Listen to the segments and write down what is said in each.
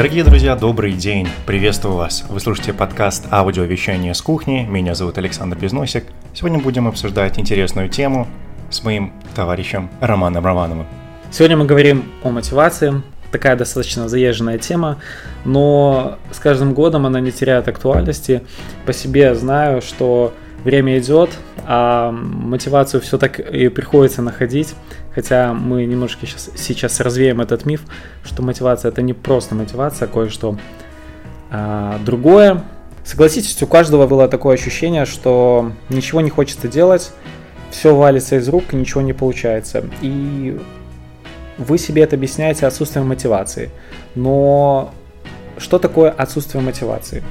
Дорогие друзья, добрый день! Приветствую вас! Вы слушаете подкаст «Аудиовещание с кухни». Меня зовут Александр Безносик. Сегодня будем обсуждать интересную тему с моим товарищем Романом Романовым. Сегодня мы говорим о мотивации. Такая достаточно заезженная тема, но с каждым годом она не теряет актуальности. По себе знаю, что время идет, а мотивацию все так и приходится находить. Хотя мы немножко сейчас, сейчас развеем этот миф, что мотивация это не просто мотивация, а кое-что а, другое. Согласитесь, у каждого было такое ощущение, что ничего не хочется делать, все валится из рук, ничего не получается. И вы себе это объясняете отсутствием мотивации. Но что такое отсутствие мотивации?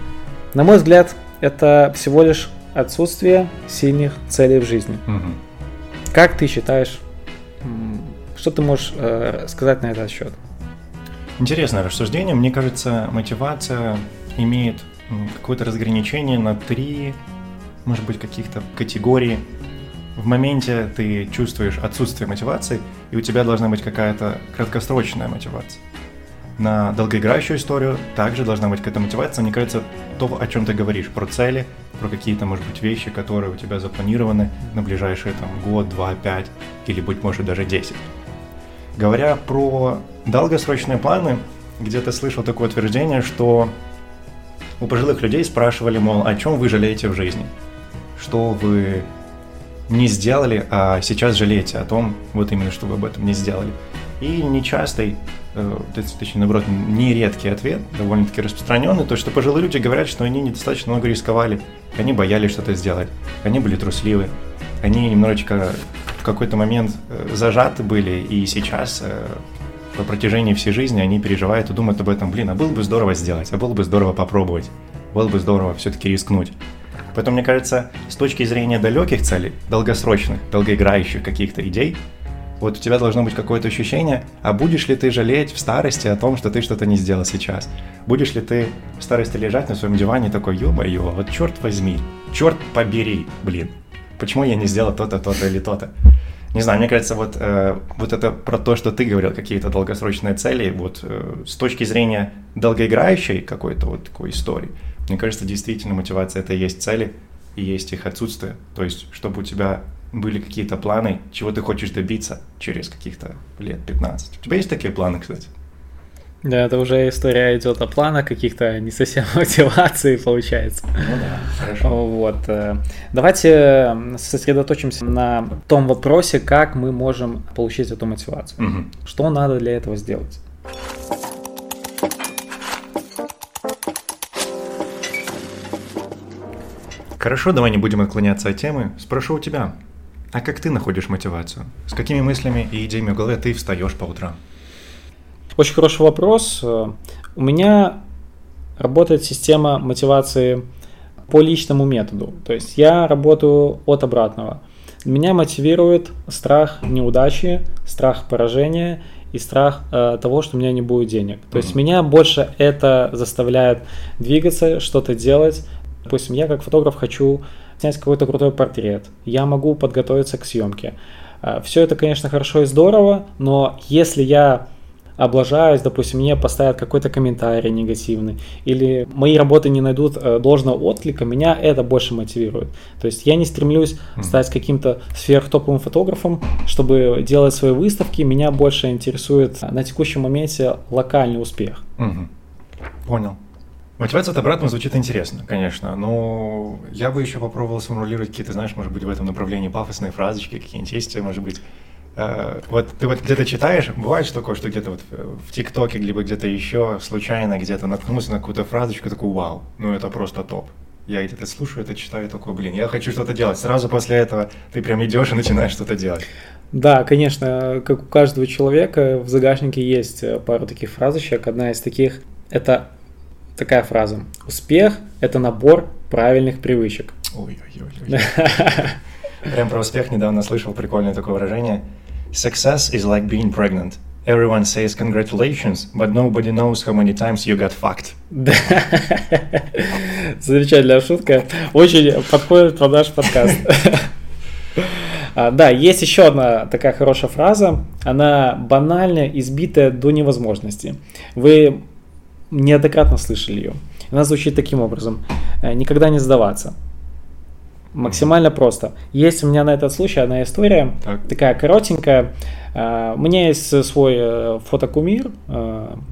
На мой взгляд, это всего лишь отсутствие сильных целей в жизни. Угу. Как ты считаешь, что ты можешь э, сказать на этот счет? Интересное рассуждение. Мне кажется, мотивация имеет какое-то разграничение на три, может быть, каких-то категорий. В моменте ты чувствуешь отсутствие мотивации, и у тебя должна быть какая-то краткосрочная мотивация. На долгоиграющую историю также должна быть какая-то мотивация. Мне кажется, то, о чем ты говоришь, про цели, про какие-то, может быть, вещи, которые у тебя запланированы на ближайшие там, год, два, пять или, быть может, даже десять. Говоря про долгосрочные планы, где-то слышал такое утверждение, что у пожилых людей спрашивали, мол, о чем вы жалеете в жизни? Что вы не сделали, а сейчас жалеете о том, вот именно, что вы об этом не сделали. И нечастый, э, точнее, наоборот, нередкий ответ, довольно-таки распространенный, то, что пожилые люди говорят, что они недостаточно много рисковали, они боялись что-то сделать, они были трусливы, они немножечко в какой-то момент э, зажаты были, и сейчас э, по протяжении всей жизни они переживают и думают об этом, блин, а было бы здорово сделать, а было бы здорово попробовать, было бы здорово все-таки рискнуть. Поэтому, мне кажется, с точки зрения далеких целей, долгосрочных, долгоиграющих каких-то идей, вот у тебя должно быть какое-то ощущение, а будешь ли ты жалеть в старости о том, что ты что-то не сделал сейчас? Будешь ли ты в старости лежать на своем диване такой, ё-моё, вот черт возьми, черт побери, блин, почему я не сделал то-то, то-то или то-то. Не знаю, мне кажется, вот, э, вот это про то, что ты говорил, какие-то долгосрочные цели, вот э, с точки зрения долгоиграющей какой-то вот такой истории, мне кажется, действительно мотивация это и есть цели, и есть их отсутствие. То есть, чтобы у тебя были какие-то планы, чего ты хочешь добиться через каких-то лет 15. У тебя есть такие планы, кстати? Да, это уже история идет о планах каких-то, не совсем мотивации получается. Ну да, хорошо. Вот. Э, давайте сосредоточимся на том вопросе, как мы можем получить эту мотивацию. Угу. Что надо для этого сделать? Хорошо, давай не будем отклоняться от темы. Спрошу у тебя, а как ты находишь мотивацию? С какими мыслями и идеями в голове ты встаешь по утрам? Очень хороший вопрос. У меня работает система мотивации по личному методу. То есть я работаю от обратного. Меня мотивирует страх неудачи, страх поражения и страх э, того, что у меня не будет денег. То есть меня больше это заставляет двигаться, что-то делать. Допустим, я как фотограф хочу снять какой-то крутой портрет. Я могу подготовиться к съемке. Э, Все это, конечно, хорошо и здорово, но если я облажаюсь, допустим, мне поставят какой-то комментарий негативный, или мои работы не найдут э, должного отклика, меня это больше мотивирует. То есть я не стремлюсь стать каким-то сверхтоповым фотографом, чтобы делать свои выставки, меня больше интересует на текущем моменте локальный успех. Угу. Понял. Мотивация от обратного звучит интересно, конечно, но я бы еще попробовал сформулировать какие-то, знаешь, может быть, в этом направлении пафосные фразочки, какие-нибудь есть, может быть, Э, вот ты вот где-то читаешь, бывает что такое, что где-то вот в ТикТоке, либо где-то еще случайно где-то наткнулся на какую-то фразочку, такой, вау, ну это просто топ. Я где-то слушаю это, читаю, такой, блин, я хочу что-то делать. Сразу после этого ты прям идешь и начинаешь что-то делать. Да, конечно, как у каждого человека в загашнике есть э, пару таких фразочек. Одна из таких – это такая фраза. Успех – это набор правильных привычек. Ой-ой-ой. Прям про успех недавно слышал прикольное такое выражение. Success is like being pregnant. Everyone says congratulations, but nobody knows how many times you got fucked. Замечательная шутка. Очень подходит под наш подкаст. А, да, есть еще одна такая хорошая фраза. Она банальная, избитая до невозможности. Вы неоднократно слышали ее. Она звучит таким образом. Э, Никогда не сдаваться. Максимально просто. Есть у меня на этот случай одна история, так. такая коротенькая. Uh, у меня есть свой uh, фотокумир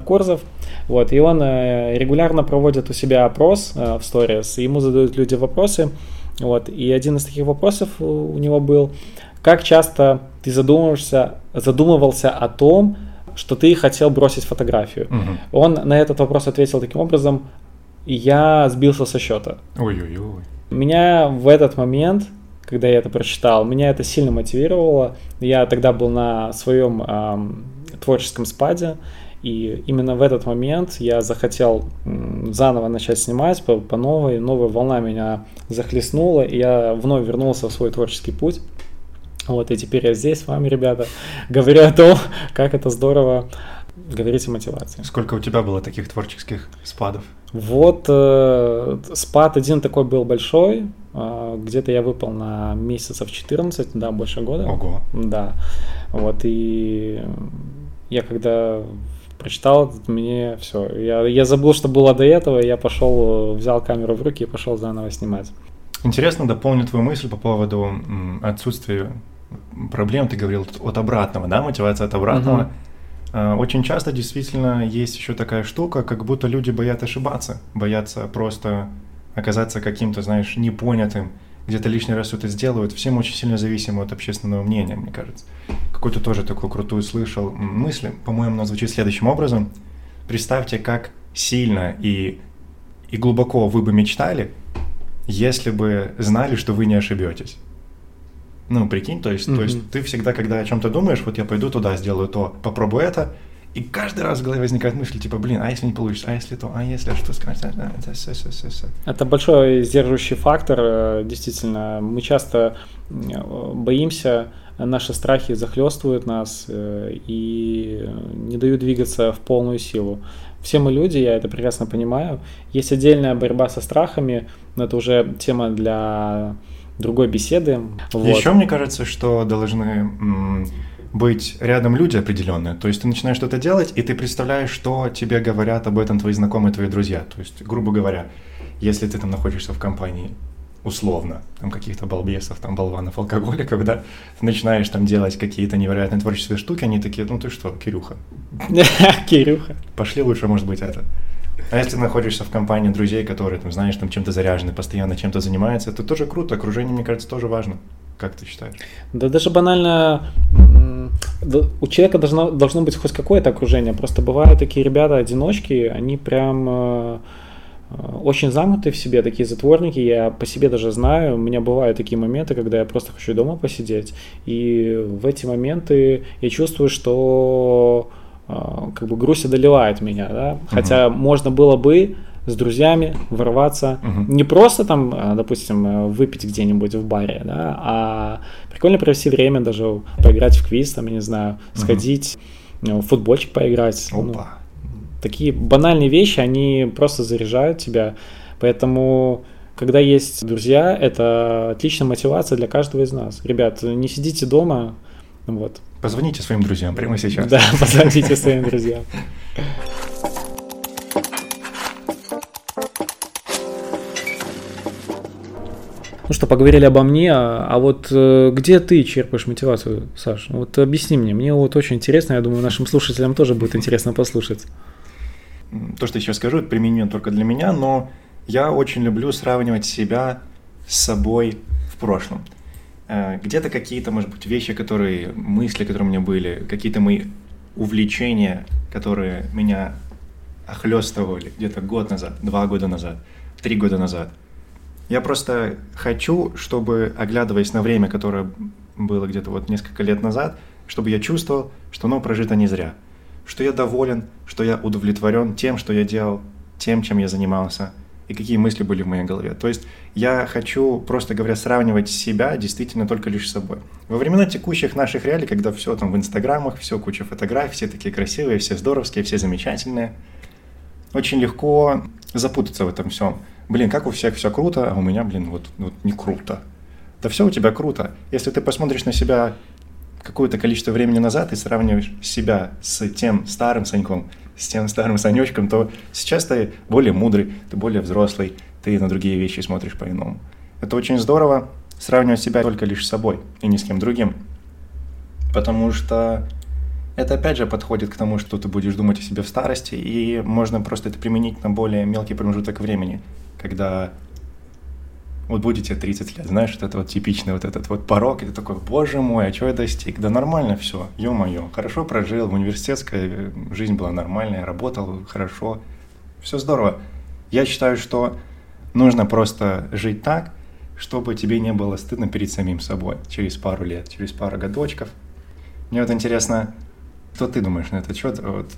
Корзов, вот, и он регулярно проводит у себя опрос в сторис, ему задают люди вопросы, вот, и один из таких вопросов у него был, как часто ты задумываешься, задумывался о том, что ты хотел бросить фотографию. Угу. Он на этот вопрос ответил таким образом, я сбился со счета. Ой-ой-ой. Меня в этот момент, когда я это прочитал, меня это сильно мотивировало. Я тогда был на своем эм, творческом спаде, и именно в этот момент я захотел заново начать снимать по, по новой, новая волна меня захлестнула, и я вновь вернулся в свой творческий путь. Вот, и теперь я здесь с вами, ребята, говорю о том, как это здорово говорить о мотивации. Сколько у тебя было таких творческих спадов? Вот э, спад один такой был большой, э, где-то я выпал на месяцев 14, да, больше года. Ого. Да, вот, и я когда прочитал, мне все, я, я забыл, что было до этого, я пошел, взял камеру в руки и пошел заново снимать. Интересно, дополню твою мысль по поводу отсутствия проблем, ты говорил от обратного, да, мотивация от обратного. Угу. Очень часто действительно есть еще такая штука, как будто люди боятся ошибаться, боятся просто оказаться каким-то, знаешь, непонятым, где-то лишний раз что-то сделают. Всем очень сильно зависимо от общественного мнения, мне кажется. Какую-то тоже такую крутую слышал мысль, по-моему, она звучит следующим образом. Представьте, как сильно и, и глубоко вы бы мечтали, если бы знали, что вы не ошибетесь. Ну, прикинь, то есть, mm-hmm. то есть ты всегда, когда о чем-то думаешь, вот я пойду туда, сделаю то, попробую это, и каждый раз в голове возникает мысль, типа, блин, а если не получится, а если то, а если, а что сказать, а, это все, все, все, все. Это большой сдерживающий фактор, э, действительно. Мы часто боимся, наши страхи захлестывают нас э, и не дают двигаться в полную силу. Все мы люди, я это прекрасно понимаю. Есть отдельная борьба со страхами, но это уже тема для другой беседы. Вот. Еще мне кажется, что должны быть рядом люди определенные. То есть ты начинаешь что-то делать, и ты представляешь, что тебе говорят об этом твои знакомые, твои друзья. То есть, грубо говоря, если ты там находишься в компании условно, там каких-то балбесов, там болванов, алкоголиков, да, ты начинаешь там делать какие-то невероятные творческие штуки, они такие, ну ты что, Кирюха? Кирюха. Пошли лучше, может быть, это. А если находишься в компании друзей, которые, там, знаешь, там чем-то заряжены, постоянно чем-то занимаются, это тоже круто. Окружение, мне кажется, тоже важно. Как ты считаешь? Да даже банально у человека должно, должно быть хоть какое-то окружение. Просто бывают такие ребята-одиночки, они прям э, очень замкнуты в себе, такие затворники. Я по себе даже знаю, у меня бывают такие моменты, когда я просто хочу дома посидеть. И в эти моменты я чувствую, что как бы грусть одолевает меня, да, хотя угу. можно было бы с друзьями ворваться, угу. не просто там, а, допустим, выпить где-нибудь в баре, да, а прикольно провести время, даже поиграть в квиз, там, я не знаю, сходить, угу. в футбольчик поиграть. Ну, Опа. Ну, такие банальные вещи, они просто заряжают тебя, поэтому когда есть друзья, это отличная мотивация для каждого из нас. Ребят, не сидите дома, вот. Позвоните своим друзьям прямо сейчас. Да, позвоните своим друзьям. Ну что, поговорили обо мне, а, а вот э, где ты черпаешь мотивацию, Саш? Вот объясни мне, мне вот очень интересно, я думаю, нашим слушателям тоже будет интересно послушать. То, что я сейчас скажу, это применимо только для меня, но я очень люблю сравнивать себя с собой в прошлом. Э, где-то какие-то, может быть, вещи, которые, мысли, которые у меня были, какие-то мои увлечения, которые меня охлестывали где-то год назад, два года назад, три года назад. Я просто хочу, чтобы, оглядываясь на время, которое было где-то вот несколько лет назад, чтобы я чувствовал, что оно прожито не зря, что я доволен, что я удовлетворен тем, что я делал, тем, чем я занимался – и какие мысли были в моей голове. То есть я хочу, просто говоря, сравнивать себя действительно только лишь с собой. Во времена текущих наших реалий, когда все там в инстаграмах, все куча фотографий, все такие красивые, все здоровские, все замечательные, очень легко запутаться в этом всем. Блин, как у всех все круто, а у меня, блин, вот, вот не круто. Да все у тебя круто. Если ты посмотришь на себя какое-то количество времени назад и сравниваешь себя с тем старым Саньком, с тем старым Санечком, то сейчас ты более мудрый, ты более взрослый, ты на другие вещи смотришь по-иному. Это очень здорово, сравнивать себя только лишь с собой и ни с кем другим. Потому что это опять же подходит к тому, что ты будешь думать о себе в старости, и можно просто это применить на более мелкий промежуток времени, когда вот будете 30 лет, знаешь, вот это вот типичный вот этот вот порог, и ты такой, боже мой, а что я достиг? Да нормально все, ё-моё, хорошо прожил, в университетская жизнь была нормальная, работал хорошо, все здорово. Я считаю, что нужно просто жить так, чтобы тебе не было стыдно перед самим собой через пару лет, через пару годочков. Мне вот интересно, что ты думаешь на этот счет? Вот,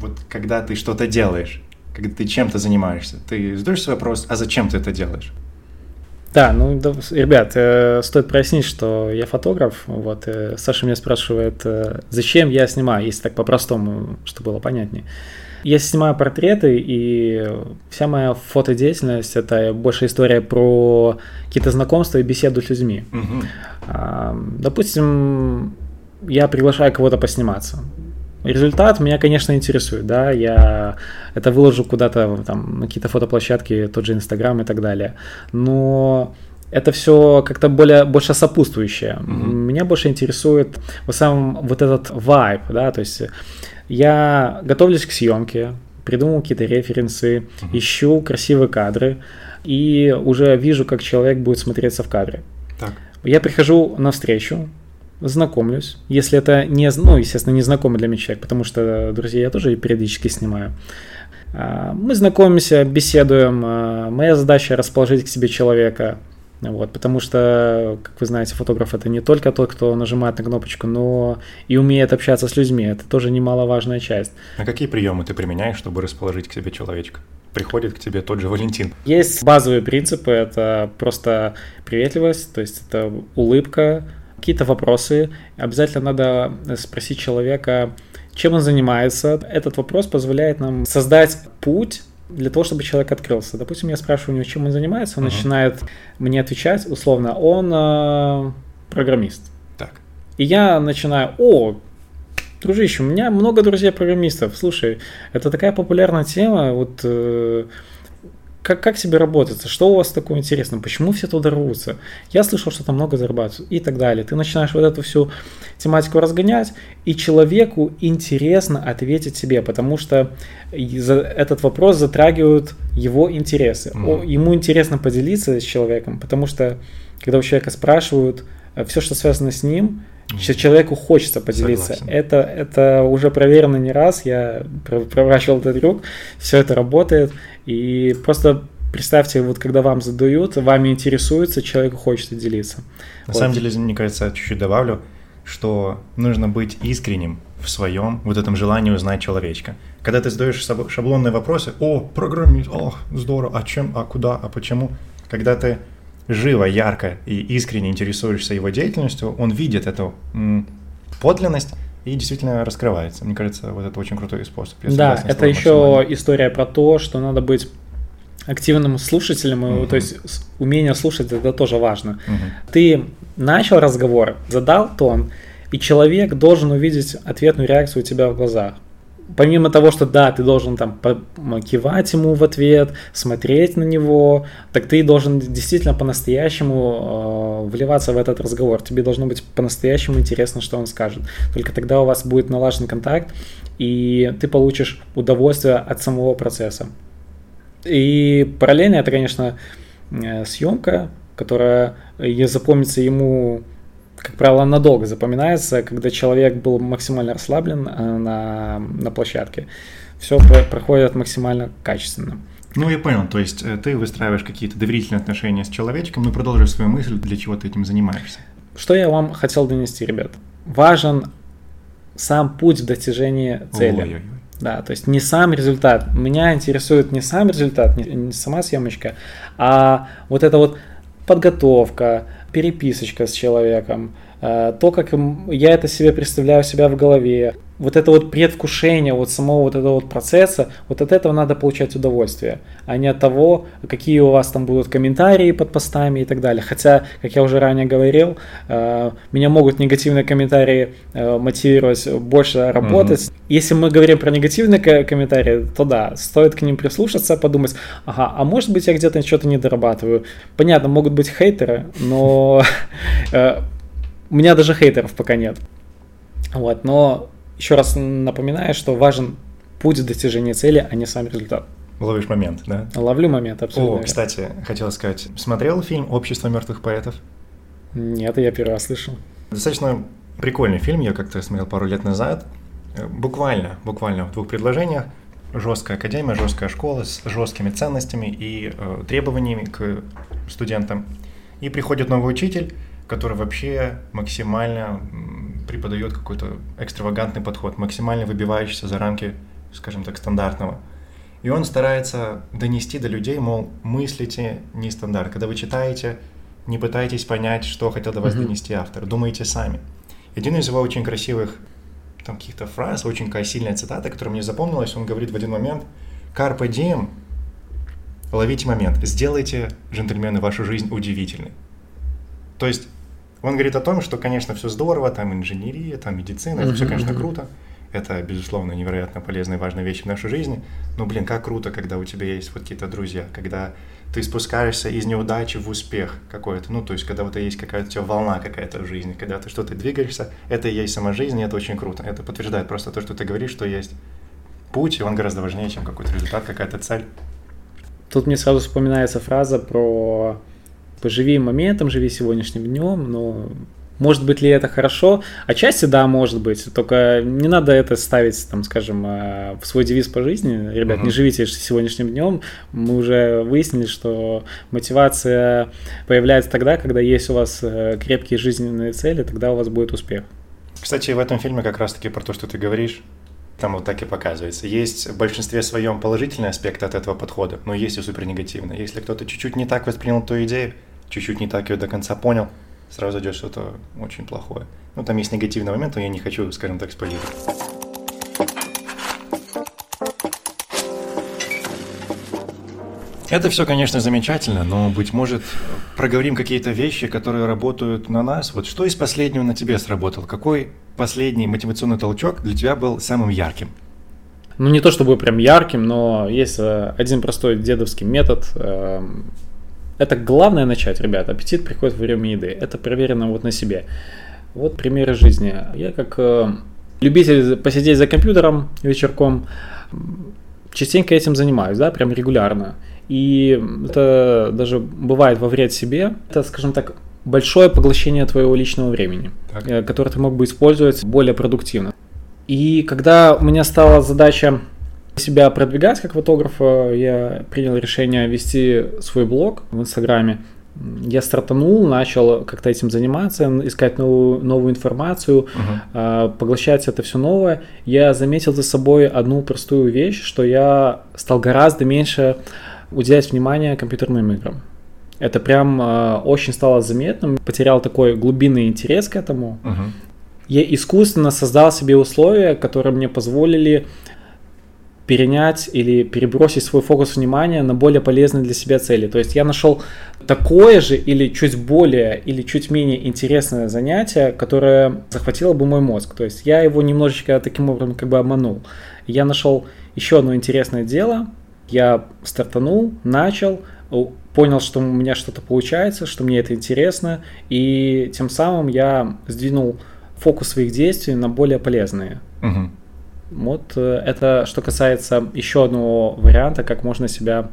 вот когда ты что-то делаешь, когда ты чем-то занимаешься, ты задаешь себе вопрос, а зачем ты это делаешь? Да, ну, да, ребят, э, стоит прояснить, что я фотограф. Вот, э, Саша меня спрашивает, э, зачем я снимаю, если так по-простому, чтобы было понятнее. Я снимаю портреты, и вся моя фотодеятельность – это больше история про какие-то знакомства и беседу с людьми. Угу. Допустим, я приглашаю кого-то посниматься. Результат меня, конечно, интересует, да, я это выложу куда-то там на какие-то фотоплощадки, тот же Инстаграм и так далее, но это все как-то более, больше сопутствующее. Mm-hmm. Меня больше интересует в самом вот этот вайб, да, то есть я готовлюсь к съемке, придумал какие-то референсы, mm-hmm. ищу красивые кадры и уже вижу, как человек будет смотреться в кадре. Так. Я прихожу на встречу, знакомлюсь, если это не, ну, естественно, незнакомый для меня человек, потому что друзей я тоже периодически снимаю. А, мы знакомимся, беседуем. А, моя задача расположить к себе человека, вот, потому что, как вы знаете, фотограф это не только тот, кто нажимает на кнопочку, но и умеет общаться с людьми. Это тоже немаловажная часть. А какие приемы ты применяешь, чтобы расположить к себе человечка? Приходит к тебе тот же Валентин. Есть базовые принципы. Это просто приветливость, то есть это улыбка, какие-то вопросы. Обязательно надо спросить человека, чем он занимается. Этот вопрос позволяет нам создать путь для того, чтобы человек открылся. Допустим, я спрашиваю у него, чем он занимается, он uh-huh. начинает мне отвечать, условно, он э, программист. Так. И я начинаю, о, дружище, у меня много друзей-программистов, слушай, это такая популярная тема, вот э, как, как себе работать, что у вас такое интересное, почему все туда рвутся, я слышал, что там много зарабатывают и так далее. Ты начинаешь вот эту всю тематику разгонять, и человеку интересно ответить себе, потому что этот вопрос затрагивает его интересы. Mm-hmm. Ему интересно поделиться с человеком, потому что когда у человека спрашивают э, все, что связано с ним, Сейчас человеку хочется поделиться. Это, это уже проверено не раз. Я проворачивал этот трюк. Все это работает. И просто представьте, вот когда вам задают, вами интересуется, человеку хочется делиться. На вот. самом деле, мне кажется, чуть-чуть добавлю, что нужно быть искренним в своем вот этом желании узнать человечка. Когда ты задаешь шаблонные вопросы, о, программист, о, здорово, а чем, а куда, а почему, когда ты живо, ярко и искренне интересуешься его деятельностью, он видит эту подлинность и действительно раскрывается. Мне кажется, вот это очень крутой способ. Да, это еще история про то, что надо быть активным слушателем, uh-huh. то есть умение слушать это тоже важно. Uh-huh. Ты начал разговор, задал тон, и человек должен увидеть ответную реакцию у тебя в глазах помимо того, что да, ты должен там кивать ему в ответ, смотреть на него, так ты должен действительно по-настоящему э, вливаться в этот разговор. Тебе должно быть по-настоящему интересно, что он скажет. Только тогда у вас будет налажен контакт, и ты получишь удовольствие от самого процесса. И параллельно это, конечно, э, съемка, которая запомнится ему как правило, надолго запоминается, когда человек был максимально расслаблен э, на, на площадке. Все проходит максимально качественно. Ну, я понял, то есть э, ты выстраиваешь какие-то доверительные отношения с человечком, но продолжишь свою мысль, для чего ты этим занимаешься. Что я вам хотел донести, ребят? Важен сам путь в достижении цели. Ой-ой-ой. Да, то есть не сам результат. Меня интересует не сам результат, не, не сама съемочка, а вот эта вот подготовка, переписочка с человеком, э, то, как я это себе представляю себя в голове, вот это вот предвкушение вот самого вот этого вот процесса, вот от этого надо получать удовольствие, а не от того, какие у вас там будут комментарии под постами и так далее. Хотя, как я уже ранее говорил, э, меня могут негативные комментарии э, мотивировать больше работать. Mm-hmm. Если мы говорим про негативные комментарии, то да, стоит к ним прислушаться, подумать, ага, а может быть я где-то что-то не дорабатываю. Понятно, могут быть хейтеры, но э, у меня даже хейтеров пока нет. Вот, но еще раз напоминаю, что важен путь достижения цели, а не сам результат. Ловишь момент, да? Ловлю момент, абсолютно. О, кстати, хотел сказать, смотрел фильм «Общество мертвых поэтов»? Нет, я первый раз слышал. Достаточно прикольный фильм, я как-то смотрел пару лет назад. Буквально, буквально в двух предложениях. Жесткая академия, жесткая школа с жесткими ценностями и э, требованиями к студентам. И приходит новый учитель, который вообще максимально преподает какой-то экстравагантный подход, максимально выбивающийся за рамки, скажем так, стандартного. И он старается донести до людей, мол, мыслите нестандарт. Когда вы читаете, не пытайтесь понять, что хотел до вас mm-hmm. донести автор, думайте сами. Один из его очень красивых там каких-то фраз, очень такая сильная цитата, которая мне запомнилась, он говорит в один момент «Carpe diem» — ловите момент, сделайте, джентльмены, вашу жизнь удивительной. То есть он говорит о том, что, конечно, все здорово, там инженерия, там медицина, это все, конечно, круто. Это, безусловно, невероятно полезная и важная вещь в нашей жизни. Но, блин, как круто, когда у тебя есть вот какие-то друзья, когда ты спускаешься из неудачи в успех какой-то. Ну, то есть, когда вот есть какая-то у тебя волна какая-то в жизни, когда ты что-то двигаешься, это и есть сама жизнь, и это очень круто. Это подтверждает просто то, что ты говоришь, что есть путь, и он гораздо важнее, чем какой-то результат, какая-то цель. Тут мне сразу вспоминается фраза про поживи моментом, живи сегодняшним днем, но может быть ли это хорошо? Отчасти да, может быть. Только не надо это ставить, там, скажем, э, в свой девиз по жизни. Ребят, uh-huh. не живите сегодняшним днем. Мы уже выяснили, что мотивация появляется тогда, когда есть у вас э, крепкие жизненные цели, тогда у вас будет успех. Кстати, в этом фильме как раз-таки про то, что ты говоришь, там вот так и показывается. Есть в большинстве своем положительный аспект от этого подхода, но есть и супер негативный. Если кто-то чуть-чуть не так воспринял ту идею, чуть-чуть не так ее до конца понял, сразу идет что-то очень плохое. Ну, там есть негативный момент, но я не хочу, скажем так, спойлерить. Это все, конечно, замечательно, но, быть может, проговорим какие-то вещи, которые работают на нас. Вот что из последнего на тебе сработал? Какой последний мотивационный толчок для тебя был самым ярким? Ну, не то чтобы прям ярким, но есть э, один простой дедовский метод. Это главное начать, ребят. Аппетит приходит во время еды. Это проверено вот на себе. Вот примеры жизни. Я как э, любитель посидеть за компьютером вечерком, частенько этим занимаюсь, да, прям регулярно. И это даже бывает во вред себе. Это, скажем так, большое поглощение твоего личного времени, так. Э, которое ты мог бы использовать более продуктивно. И когда у меня стала задача себя продвигать как фотографа, я принял решение вести свой блог в Инстаграме. Я стартанул, начал как-то этим заниматься, искать новую, новую информацию, uh-huh. поглощать это все новое. Я заметил за собой одну простую вещь, что я стал гораздо меньше уделять внимание компьютерным играм. Это прям э, очень стало заметным, потерял такой глубинный интерес к этому. Uh-huh. Я искусственно создал себе условия, которые мне позволили перенять или перебросить свой фокус внимания на более полезные для себя цели. То есть я нашел такое же или чуть более или чуть менее интересное занятие, которое захватило бы мой мозг. То есть я его немножечко таким образом как бы обманул. Я нашел еще одно интересное дело, я стартанул, начал, понял, что у меня что-то получается, что мне это интересно, и тем самым я сдвинул фокус своих действий на более полезные. Угу. Вот э, это что касается еще одного варианта, как можно себя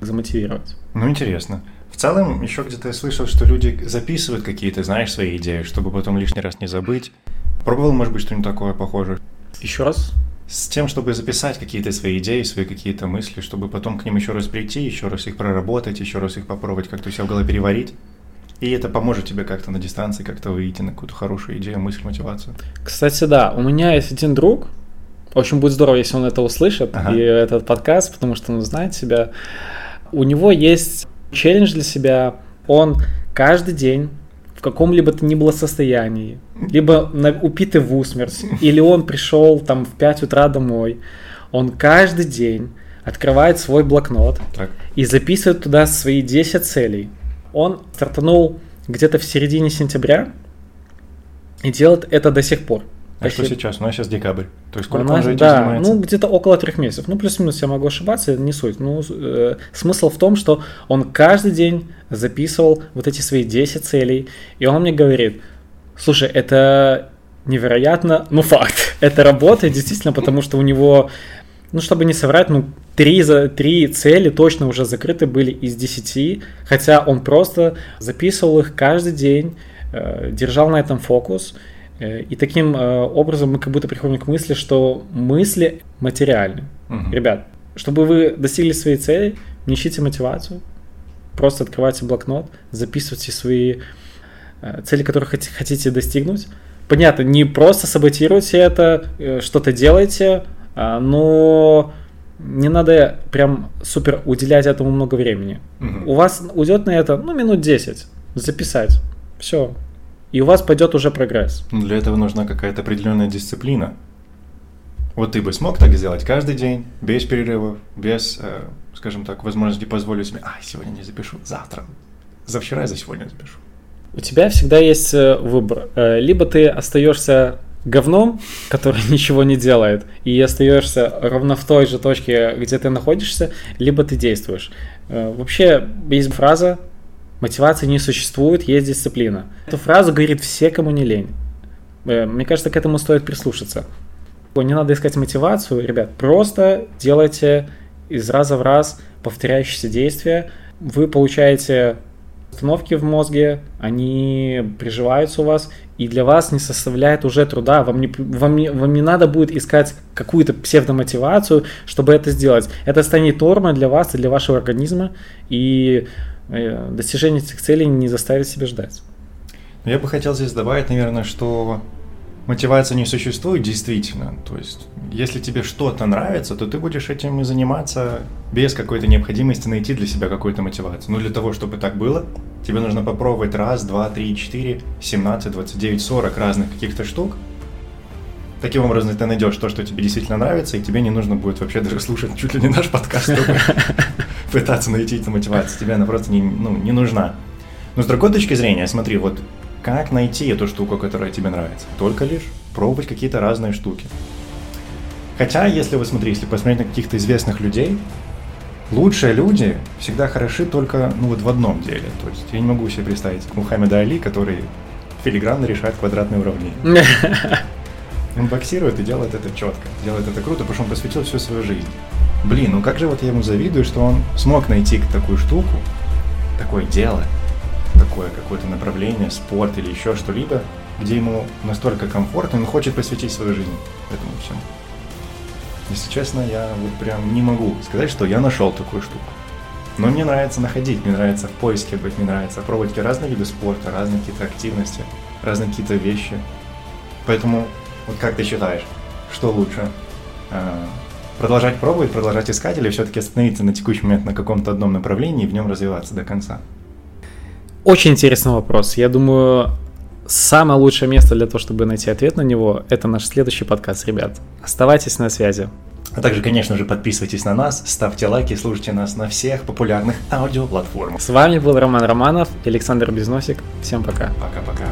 замотивировать. Ну, интересно. В целом, еще где-то я слышал, что люди записывают какие-то, знаешь, свои идеи, чтобы потом лишний раз не забыть. Пробовал, может быть, что-нибудь такое похожее? Еще раз? С тем, чтобы записать какие-то свои идеи, свои какие-то мысли, чтобы потом к ним еще раз прийти, еще раз их проработать, еще раз их попробовать как-то у себя в голове переварить. И это поможет тебе как-то на дистанции как-то выйти на какую-то хорошую идею, мысль, мотивацию. Кстати, да, у меня есть один друг, в общем, будет здорово, если он это услышит, ага. и этот подкаст, потому что он знает себя. У него есть челлендж для себя. Он каждый день в каком-либо то ни было состоянии, либо на, упитый в усмерть, или он пришел там в 5 утра домой, он каждый день открывает свой блокнот Так. и записывает туда свои 10 целей. Он стартанул где-то в середине сентября и делает это до сих пор. А что сейчас? У нас сейчас декабрь. То есть сколько Она- он уже этим да, занимается? ну где-то около трех месяцев. Ну плюс-минус я могу ошибаться, не суть. Ну э, смысл в том, что он каждый день записывал вот эти свои 10 целей, и он мне говорит, слушай, это невероятно, ну факт, это работает действительно, потому что у него, ну чтобы не соврать, ну три, за, три цели точно уже закрыты были из 10, хотя он просто записывал их каждый день, э, держал на этом фокус, И таким э, образом мы как будто приходим к мысли, что мысли материальны. Мгм. Ребят, чтобы вы достигли своей цели, не ищите мотивацию, просто открывайте блокнот, записывайте свои э, цели, которые хоти- хотите достигнуть. Понятно, не просто саботируйте это, э, что-то делайте, а, но не надо прям супер уделять этому много времени. Мгм. У вас уйдет на это, ну, минут 10 записать. Все. И у вас пойдет уже прогресс. Ну, Для этого нужна какая-то определенная дисциплина. Вот ты бы смог так сделать каждый день, без перерывов, без, э, скажем так, возможности позволить себе, а, сегодня не запишу, завтра, за вчера и за сегодня запишу. У тебя всегда есть э, выбор. Э, Либо ты остаешься говном, который ничего не делает, и остаешься ровно в той же точке, где ты находишься, либо ты действуешь. Э, Вообще есть фраза «мотивации не существует, есть дисциплина». Эту фразу говорит все, кому не лень. Э, Мне кажется, к этому стоит прислушаться. Не надо искать мотивацию, ребят, просто делайте из раза в раз повторяющиеся действия. Вы получаете установки в мозге, они приживаются у вас, и для вас не составляет уже труда, вам не, вам не, вам не надо будет искать какую-то псевдомотивацию, чтобы это сделать. Это станет нормой для вас и для вашего организма, и достижение этих целей не заставит себя ждать. Я бы хотел здесь добавить, наверное, что мотивация не существует действительно. То есть, если тебе что-то нравится, то ты будешь этим и заниматься без какой-то необходимости найти для себя какую-то мотивацию. Но для того, чтобы так было, тебе нужно попробовать раз, два, три, четыре, 17, 29, 40 разных каких-то штук. Таким образом, ты найдешь то, что тебе действительно нравится, и тебе не нужно будет вообще даже слушать чуть ли не наш подкаст, чтобы пытаться найти эту мотивацию. Тебе она просто не, ну, не нужна. Но с другой точки зрения, смотри, вот как найти эту штуку, которая тебе нравится? Только лишь пробовать какие-то разные штуки. Хотя, если вы смотри, если посмотреть на каких-то известных людей, лучшие люди всегда хороши только ну, вот в одном деле. То есть я не могу себе представить Мухаммеда Али, который филигранно решает квадратные уравнения. Он боксирует и делает это четко, делает это круто, потому что он посвятил всю свою жизнь. Блин, ну как же вот я ему завидую, что он смог найти такую штуку, такое дело, такое какое-то направление, спорт или еще что-либо, где ему настолько комфортно, он хочет посвятить свою жизнь этому всему. Если честно, я вот прям не могу сказать, что я нашел такую штуку. Но мне нравится находить, мне нравится в поиске быть, мне нравится пробовать разные виды спорта, разные какие-то активности, разные какие-то вещи. Поэтому, вот как ты считаешь, что лучше? А, Продолжать пробовать, продолжать искать или все-таки остановиться на текущий момент на каком-то одном направлении и в нем развиваться до конца? Очень интересный вопрос. Я думаю, самое лучшее место для того, чтобы найти ответ на него, это наш следующий подкаст, ребят. Оставайтесь на связи. А также, конечно же, подписывайтесь на нас, ставьте лайки, слушайте нас на всех популярных аудиоплатформах. С вами был Роман Романов и Александр Безносик. Всем пока. Пока-пока.